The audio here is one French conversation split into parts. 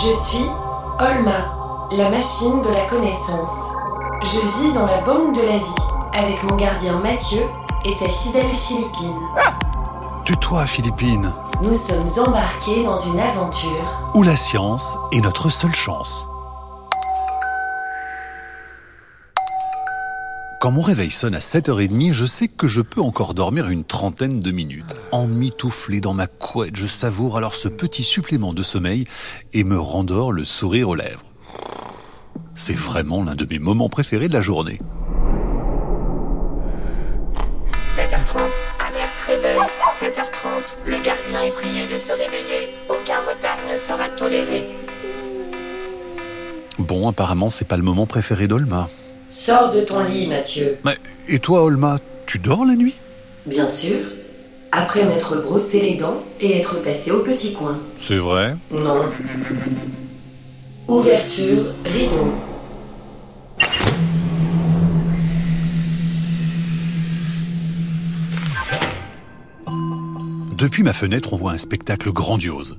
Je suis Olma, la machine de la connaissance. Je vis dans la banque de la vie avec mon gardien Mathieu et sa fidèle Philippine. Tue-toi, Philippine. Nous sommes embarqués dans une aventure Où la science est notre seule chance. Quand mon réveil sonne à 7h30, je sais que je peux encore dormir une trentaine de minutes. Emmitouflé dans ma couette, je savoure alors ce petit supplément de sommeil et me rendors le sourire aux lèvres. C'est vraiment l'un de mes moments préférés de la journée. 7h30, alerte réveil. 7h30, le gardien est prié de se réveiller. Aucun retard ne sera toléré. Bon, apparemment, c'est pas le moment préféré d'Olma. Sors de ton lit, Mathieu. Mais, et toi, Olma, tu dors la nuit? Bien sûr. Après m'être brossé les dents et être passé au petit coin. C'est vrai? Non. Ouverture, rideau. Depuis ma fenêtre, on voit un spectacle grandiose.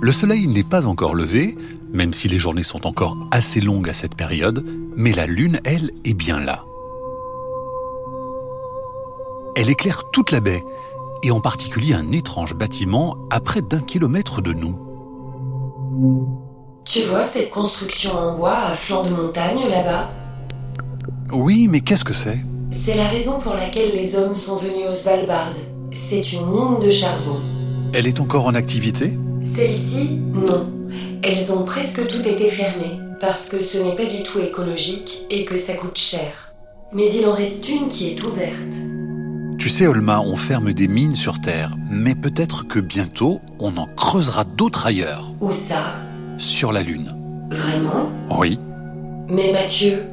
Le soleil n'est pas encore levé, même si les journées sont encore assez longues à cette période, mais la lune, elle, est bien là. Elle éclaire toute la baie, et en particulier un étrange bâtiment à près d'un kilomètre de nous. Tu vois cette construction en bois à flanc de montagne là-bas? Oui, mais qu'est-ce que c'est? C'est la raison pour laquelle les hommes sont venus au Svalbard. C'est une mine de charbon. Elle est encore en activité? Celles-ci, non. Elles ont presque toutes été fermées parce que ce n'est pas du tout écologique et que ça coûte cher. Mais il en reste une qui est ouverte. Tu sais, Olma, on ferme des mines sur Terre, mais peut-être que bientôt, on en creusera d'autres ailleurs, Où ça sur la Lune. Vraiment? Oui. Mais Mathieu,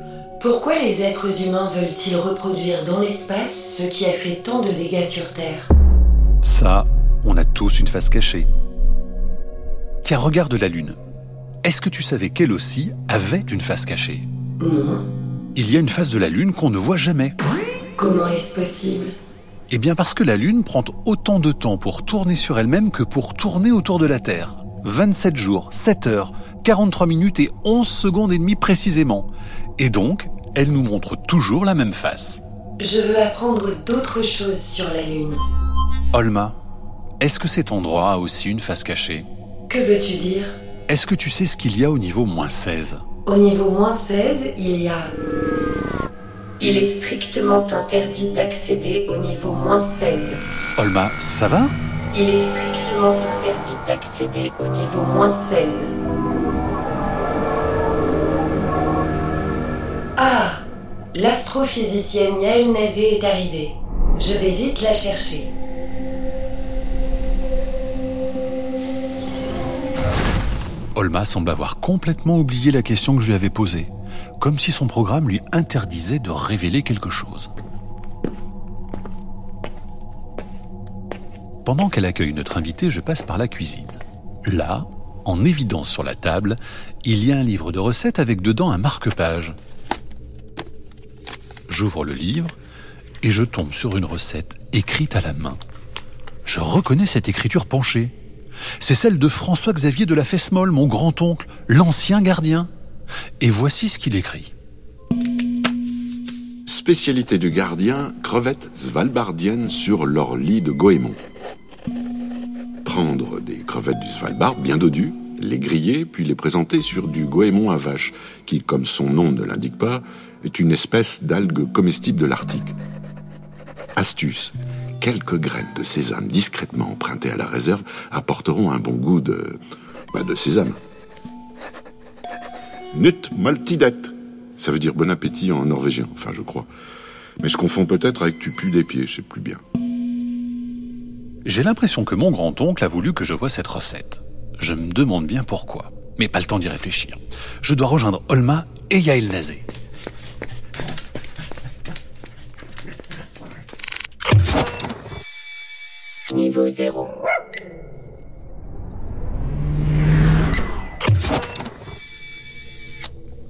pourquoi les êtres humains veulent-ils reproduire dans l'espace ce qui a fait tant de dégâts sur Terre? Ça, on a tous une face cachée. Tiens, regarde la Lune. Est-ce que tu savais qu'elle aussi avait une face cachée? Non. Il y a une face de la Lune qu'on ne voit jamais. Comment est-ce possible? Eh bien parce que la Lune prend autant de temps pour tourner sur elle-même que pour tourner autour de la Terre. 27 jours, 7 heures, 43 minutes et 11 secondes et demie précisément. Et donc, elle nous montre toujours la même face. Je veux apprendre d'autres choses sur la Lune. Olma, est-ce que cet endroit a aussi une face cachée? Que veux-tu dire Est-ce que tu sais ce qu'il y a au niveau moins 16 Au niveau moins 16, il y a... Il est strictement interdit d'accéder au niveau moins 16. Olma, ça va Il est strictement interdit d'accéder au niveau moins 16. Ah L'astrophysicienne Yael Nazé est arrivée. Je vais vite la chercher. Olma semble avoir complètement oublié la question que je lui avais posée, comme si son programme lui interdisait de révéler quelque chose. Pendant qu'elle accueille notre invité, je passe par la cuisine. Là, en évidence sur la table, il y a un livre de recettes avec dedans un marque-page. J'ouvre le livre et je tombe sur une recette écrite à la main. Je reconnais cette écriture penchée. C'est celle de François-Xavier de la Fesmolle, mon grand-oncle, l'ancien gardien. Et voici ce qu'il écrit. Spécialité du gardien, crevettes svalbardiennes sur leur lit de goémon. Prendre des crevettes du Svalbard bien dodues, les griller, puis les présenter sur du goémon à vache, qui, comme son nom ne l'indique pas, est une espèce d'algue comestible de l'Arctique. Astuce. Quelques graines de sésame discrètement empruntées à la réserve apporteront un bon goût de, bah, de sésame. Nut maltidet. Ça veut dire bon appétit en norvégien, enfin je crois. Mais je confonds peut-être avec tu pues des pieds, je sais plus bien. J'ai l'impression que mon grand-oncle a voulu que je voie cette recette. Je me demande bien pourquoi, mais pas le temps d'y réfléchir. Je dois rejoindre Olma et Yael Nazé. Niveau 0.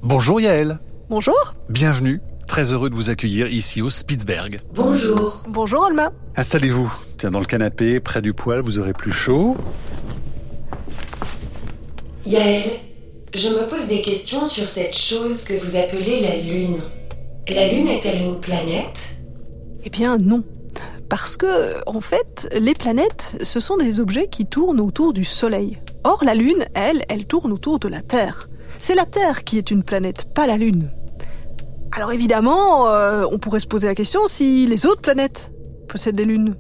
Bonjour Yael, Bonjour. bienvenue. Très heureux de vous accueillir ici au Spitzberg. Bonjour. Bonjour Olma. Installez-vous. Tiens, dans le canapé, près du poêle, vous aurez plus chaud. Yael, Je me pose des questions sur cette chose que vous appelez la Lune. La Lune est-elle une planète? Eh bien non. Parce que, en fait, les planètes, ce sont des objets qui tournent autour du Soleil. Or, la Lune, elle, elle tourne autour de la Terre. C'est la Terre qui est une planète, pas la Lune. Alors évidemment, euh, on pourrait se poser la question si les autres planètes possèdent des lunes.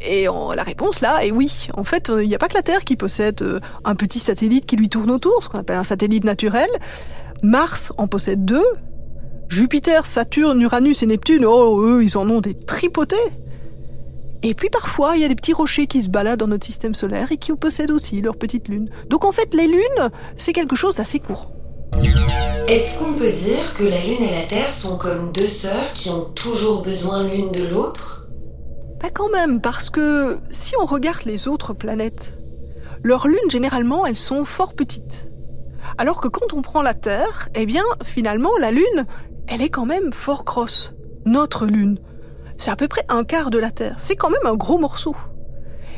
Et la réponse là est oui. En fait, il n'y a pas que la Terre qui possède euh, un petit satellite qui lui tourne autour, ce qu'on appelle un satellite naturel. Mars en possède deux. Jupiter, Saturne, Uranus et Neptune, oh, eux, ils en ont des tripotés. Et puis parfois, il y a des petits rochers qui se baladent dans notre système solaire et qui possèdent aussi leur petite lune. Donc en fait, les lunes, c'est quelque chose d'assez court. Est-ce qu'on peut dire que la Lune et la Terre sont comme deux sœurs qui ont toujours besoin l'une de l'autre? Pas quand même, parce que si on regarde les autres planètes, leurs lunes, généralement, elles sont fort petites. Alors que quand on prend la Terre, eh bien, finalement, la Lune, elle est quand même fort grosse. Notre Lune. C'est à peu près un quart de la Terre. C'est quand même un gros morceau.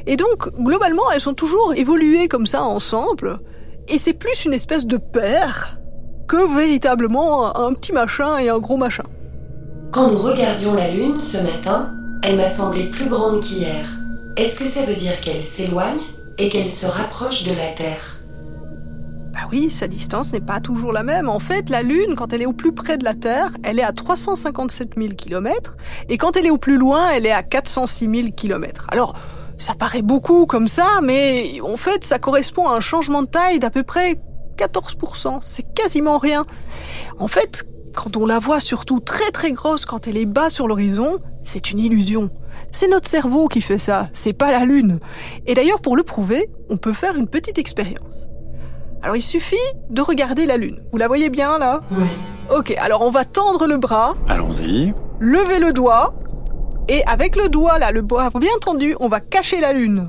Et donc, globalement, elles ont toujours évolué comme ça ensemble. Et c'est plus une espèce de paire que véritablement un petit machin et un gros machin. Quand nous regardions la Lune ce matin, elle m'a semblé plus grande qu'hier. Est-ce que ça veut dire qu'elle s'éloigne et qu'elle se rapproche de la Terre? Bah oui, sa distance n'est pas toujours la même. En fait, la Lune, quand elle est au plus près de la Terre, elle est à 357 000 km, et quand elle est au plus loin, elle est à 406 000 km. Alors, ça paraît beaucoup comme ça, mais en fait, ça correspond à un changement de taille d'à peu près 14%, c'est quasiment rien. En fait, quand on la voit surtout très très grosse quand elle est bas sur l'horizon, c'est une illusion. C'est notre cerveau qui fait ça, c'est pas la Lune. Et d'ailleurs, pour le prouver, on peut faire une petite expérience. Alors il suffit de regarder la Lune. Vous la voyez bien là Oui. Ok, alors on va tendre le bras, Allons-y. lever le doigt, et avec le doigt là, le bras bien tendu, on va cacher la Lune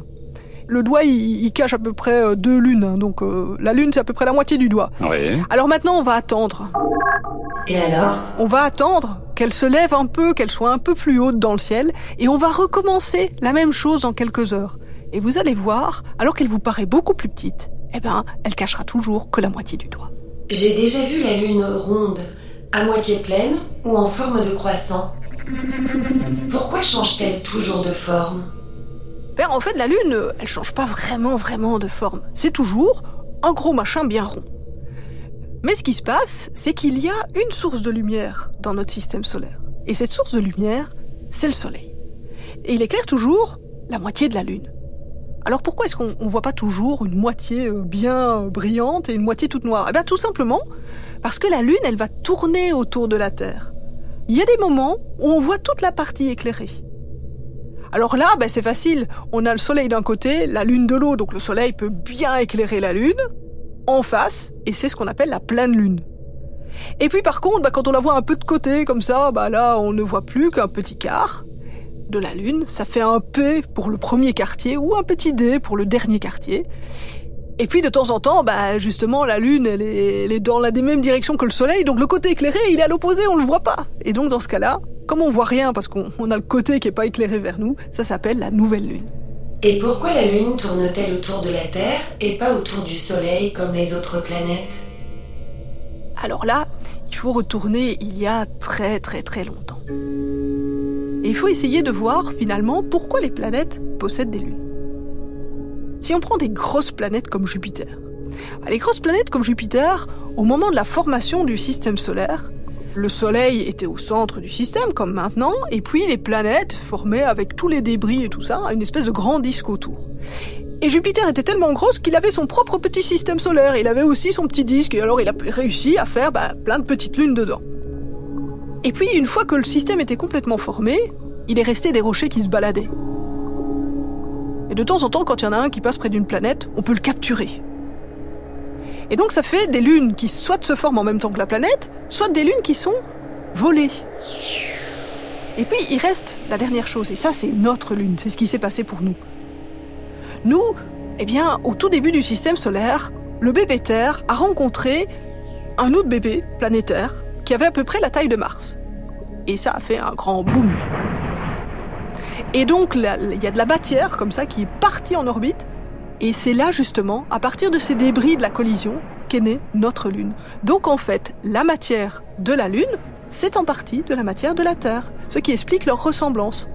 le doigt, il, cache à peu près euh, deux lunes. Hein. donc euh, la lune, c'est à peu près la moitié du doigt. Oui. Alors maintenant, on va attendre. Et alors? On va attendre qu'elle se lève un peu, qu'elle soit un peu plus haute dans le ciel, et on va recommencer la même chose en quelques heures. Et vous allez voir, alors qu'elle vous paraît beaucoup plus petite, eh ben, elle cachera toujours que la moitié du doigt. J'ai déjà vu la lune ronde, à moitié pleine ou en forme de croissant. Pourquoi change-t-elle toujours de forme? Ben, en fait, la Lune, elle change pas vraiment, vraiment de forme. C'est toujours un gros machin bien rond. Mais ce qui se passe, c'est qu'il y a une source de lumière dans notre système solaire. Et cette source de lumière, c'est le Soleil. Et il éclaire toujours la moitié de la Lune. Alors pourquoi est-ce qu'on ne voit pas toujours une moitié euh, bien brillante et une moitié toute noire? Eh bien tout simplement parce que la Lune, elle va tourner autour de la Terre. Il y a des moments où on voit toute la partie éclairée. Alors là, ben, c'est facile. On a le soleil d'un côté, la lune de l'autre, donc le soleil peut bien éclairer la lune en face, et c'est ce qu'on appelle la pleine lune. Et puis par contre, ben, quand on la voit un peu de côté, comme ça, ben là, on ne voit plus qu'un petit quart de la lune. Ça fait un P pour le premier quartier ou un petit D pour le dernier quartier. Et puis de temps en temps, bah justement, la Lune, elle est, dans la même direction que le Soleil, donc le côté éclairé, il est à l'opposé, on le voit pas. Et donc dans ce cas-là, comme on voit rien parce qu'on a le côté qui est pas éclairé vers nous, ça s'appelle la nouvelle Lune. Et pourquoi la Lune tourne-t-elle autour de la Terre et pas autour du Soleil comme les autres planètes? Alors là, il faut retourner il y a très très très longtemps. Il faut essayer de voir finalement pourquoi les planètes possèdent des lunes. Si on prend des grosses planètes comme Jupiter, les grosses planètes comme Jupiter, au moment de la formation du système solaire, le Soleil était au centre du système, comme maintenant, et puis les planètes formaient avec tous les débris et tout ça, une espèce de grand disque autour. Et Jupiter était tellement grosse qu'il avait son propre petit système solaire, il avait aussi son petit disque, et alors il a réussi à faire bah, plein de petites lunes dedans. Et puis, une fois que le système était complètement formé, il est resté des rochers qui se baladaient. Et de temps en temps, quand il y en a un qui passe près d'une planète, on peut le capturer. Et donc ça fait des lunes qui soit se forment en même temps que la planète, soit des lunes qui sont volées. Et puis il reste la dernière chose, et ça c'est notre lune, c'est ce qui s'est passé pour nous. Nous, eh bien, au tout début du système solaire, le bébé Terre a rencontré un autre bébé planétaire qui avait à peu près la taille de Mars. Et ça a fait un grand boom. Et donc, il y a de la matière comme ça qui est partie en orbite. Et c'est là, justement, à partir de ces débris de la collision, qu'est née notre Lune. Donc en fait, la matière de la Lune, c'est en partie de la matière de la Terre, ce qui explique leur ressemblance.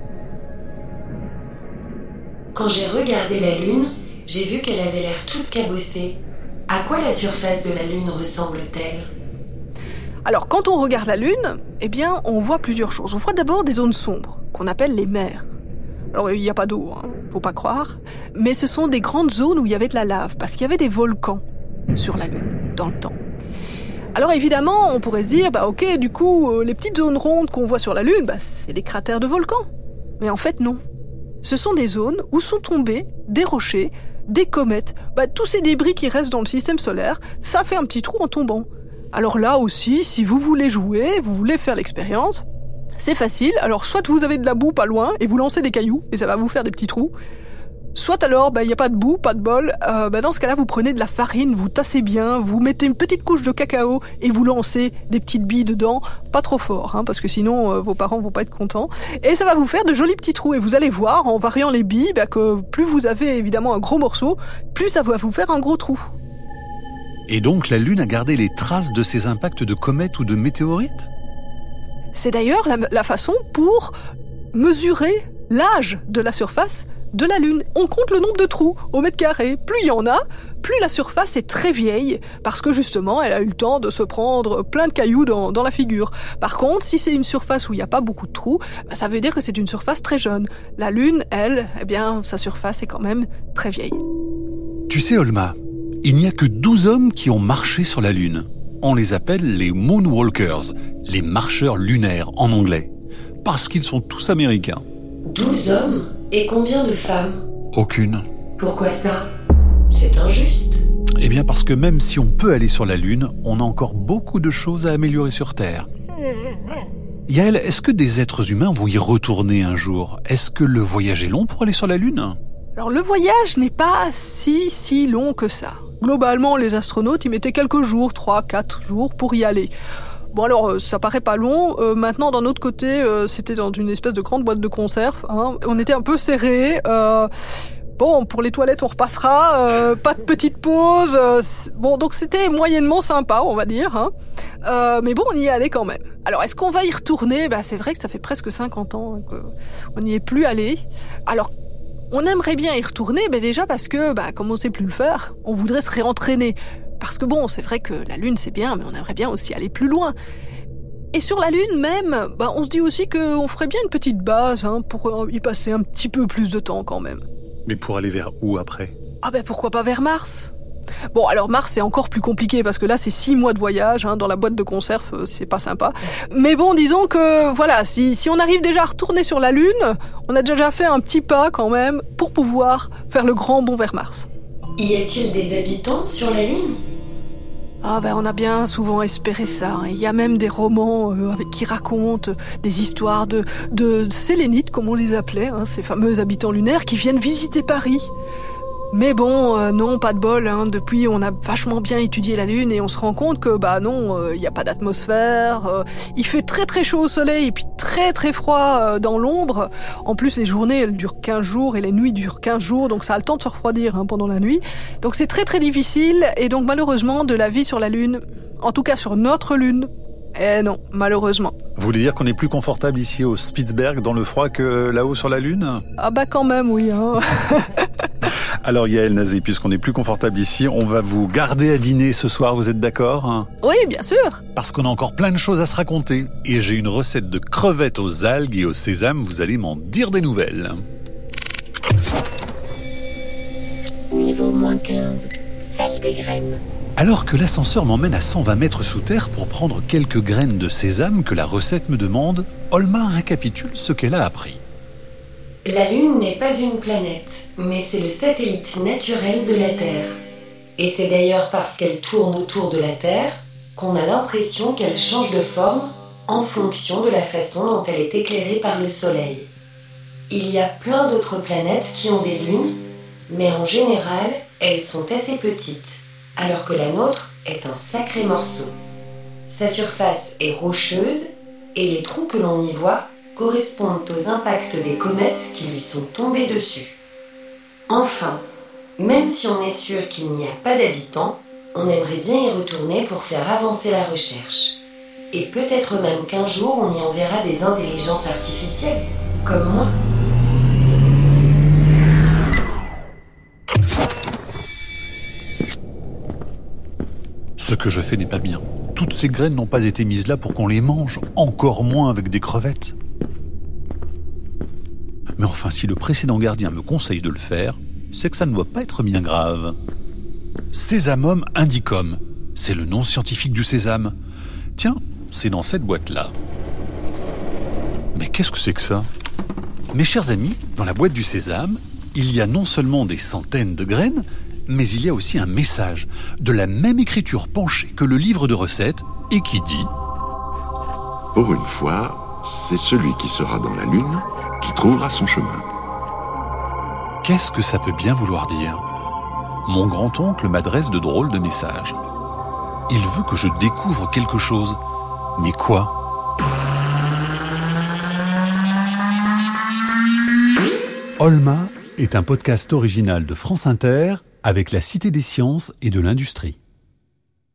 Quand j'ai regardé la Lune, j'ai vu qu'elle avait l'air toute cabossée. À quoi la surface de la Lune ressemble-t-elle? Alors quand on regarde la Lune, eh bien on voit plusieurs choses. On voit d'abord des zones sombres, qu'on appelle les mers. Alors il n'y a pas d'eau, hein, faut pas croire, mais ce sont des grandes zones où il y avait de la lave, parce qu'il y avait des volcans sur la Lune, dans le temps. Alors évidemment, on pourrait se dire, bah ok, du coup, euh, les petites zones rondes qu'on voit sur la Lune, bah, c'est des cratères de volcans. Mais en fait, non. Ce sont des zones où sont tombés des rochers, des comètes, bah, tous ces débris qui restent dans le système solaire, ça fait un petit trou en tombant. Alors là aussi, si vous voulez jouer, vous voulez faire l'expérience, c'est facile. Alors soit vous avez de la boue pas loin et vous lancez des cailloux et ça va vous faire des petits trous. Soit alors, bah, il n'y a pas de boue, pas de bol. Euh, bah, dans ce cas-là, vous prenez de la farine, vous tassez bien, vous mettez une petite couche de cacao et vous lancez des petites billes dedans, pas trop fort, hein, parce que sinon euh, vos parents vont pas être contents. Et ça va vous faire de jolis petits trous. Et vous allez voir, en variant les billes, bah, que plus vous avez évidemment un gros morceau, plus ça va vous faire un gros trou. Et donc la Lune a gardé les traces de ces impacts de comètes ou de météorites? C'est d'ailleurs la, la façon pour mesurer l'âge de la surface de la Lune. On compte le nombre de trous au mètre carré. Plus il y en a, plus la surface est très vieille, parce que justement, elle a eu le temps de se prendre plein de cailloux dans, dans la figure. Par contre, si c'est une surface où il n'y a pas beaucoup de trous, bah, ça veut dire que c'est une surface très jeune. La Lune, elle, eh bien, sa surface est quand même très vieille. Tu sais, Olma, il n'y a que 12 hommes qui ont marché sur la Lune. On les appelle les Moonwalkers, les marcheurs lunaires en anglais, parce qu'ils sont tous américains. 12 hommes Et combien de femmes? Aucune. Pourquoi ça? C'est injuste. Eh bien parce que même si on peut aller sur la Lune, on a encore beaucoup de choses à améliorer sur Terre. Yael, est-ce que des êtres humains vont y retourner un jour? Est-ce que le voyage est long pour aller sur la Lune? Alors le voyage n'est pas si si long que ça. Globalement, les astronautes y mettaient quelques jours, 3 4 jours pour y aller. Bon alors, euh, ça paraît pas long. Euh, maintenant, d'un autre côté, euh, c'était dans une espèce de grande boîte de conserve. Hein. On était un peu serré. Bon, pour les toilettes, on repassera. pas de petite pause. bon, donc c'était moyennement sympa, on va dire. Hein. Mais bon, on y est allé quand même. Alors, est-ce qu'on va y retourner? Bah, C'est vrai que ça fait presque 50 ans hein, qu'on n'y est plus allé. Alors, on aimerait bien y retourner, mais déjà parce que, bah, comme on sait plus le faire, on voudrait se réentraîner. Parce que bon, c'est vrai que la Lune c'est bien, mais on aimerait bien aussi aller plus loin. Et sur la Lune même, bah, on se dit aussi qu'on ferait bien une petite base hein, pour euh, y passer un petit peu plus de temps quand même. Mais pour aller vers où après? Ah ben pourquoi pas vers Mars? Bon alors Mars c'est encore plus compliqué parce que là c'est six mois de voyage hein, dans la boîte de conserve, euh, c'est pas sympa. Mais bon disons que voilà, si, si on arrive déjà à retourner sur la Lune, on a déjà fait un petit pas quand même pour pouvoir faire le grand bond vers Mars. Y a-t-il des habitants sur la Lune? Ah ben on a bien souvent espéré ça. hein. Il y a même des romans euh, qui racontent des histoires de, de sélénites, comme on les appelait, hein, ces fameux habitants lunaires qui viennent visiter Paris. Mais bon, euh, non, pas de bol. Hein. Depuis, on a vachement bien étudié la Lune et on se rend compte que bah non, euh, il n'y a pas d'atmosphère. euh, il fait très très chaud au soleil et puis très très froid euh, dans l'ombre. En plus, les journées elles durent 15 jours et les nuits durent 15 jours, donc ça a le temps de se refroidir hein, pendant la nuit. Donc c'est très très difficile et donc malheureusement de la vie sur la Lune, en tout cas sur notre Lune, eh non, malheureusement. Vous voulez dire qu'on est plus confortable ici au Spitzberg dans le froid que là-haut sur la Lune? Ah bah quand même oui. Hein. Alors Yael Nazé, puisqu'on est plus confortable ici, on va vous garder à dîner ce soir, vous êtes d'accord hein? Oui, bien sûr. Parce qu'on a encore plein de choses à se raconter. Et j'ai une recette de crevettes aux algues et au sésame, vous allez m'en dire des nouvelles. Niveau moins 15. Salle des graines. Alors que l'ascenseur m'emmène à 120 mètres sous terre pour prendre quelques graines de sésame que la recette me demande, Olma récapitule ce qu'elle a appris. La Lune n'est pas une planète, mais c'est le satellite naturel de la Terre. Et c'est d'ailleurs parce qu'elle tourne autour de la Terre qu'on a l'impression qu'elle change de forme en fonction de la façon dont elle est éclairée par le Soleil. Il y a plein d'autres planètes qui ont des lunes, mais en général, elles sont assez petites, alors que la nôtre est un sacré morceau. Sa surface est rocheuse et les trous que l'on y voit correspondent aux impacts des comètes qui lui sont tombés dessus. Enfin, même si on est sûr qu'il n'y a pas d'habitants, on aimerait bien y retourner pour faire avancer la recherche. Et peut-être même qu'un jour on y enverra des intelligences artificielles, comme moi. Ce que je fais n'est pas bien. Toutes ces graines n'ont pas été mises là pour qu'on les mange, encore moins avec des crevettes. Mais enfin, si le précédent gardien me conseille de le faire, c'est que ça ne doit pas être bien grave. Sésamum indicum, c'est le nom scientifique du sésame. Tiens, c'est dans cette boîte-là. Mais qu'est-ce que c'est que ça? Mes chers amis, dans la boîte du sésame, il y a non seulement des centaines de graines, mais il y a aussi un message, de la même écriture penchée que le livre de recettes, et qui dit Pour une fois, c'est celui qui sera dans la lune qui trouvera son chemin. Qu'est-ce que ça peut bien vouloir dire? Mon grand-oncle m'adresse de drôles de messages. Il veut que je découvre quelque chose. Mais quoi? Olma est un podcast original de France Inter avec la Cité des sciences et de l'industrie.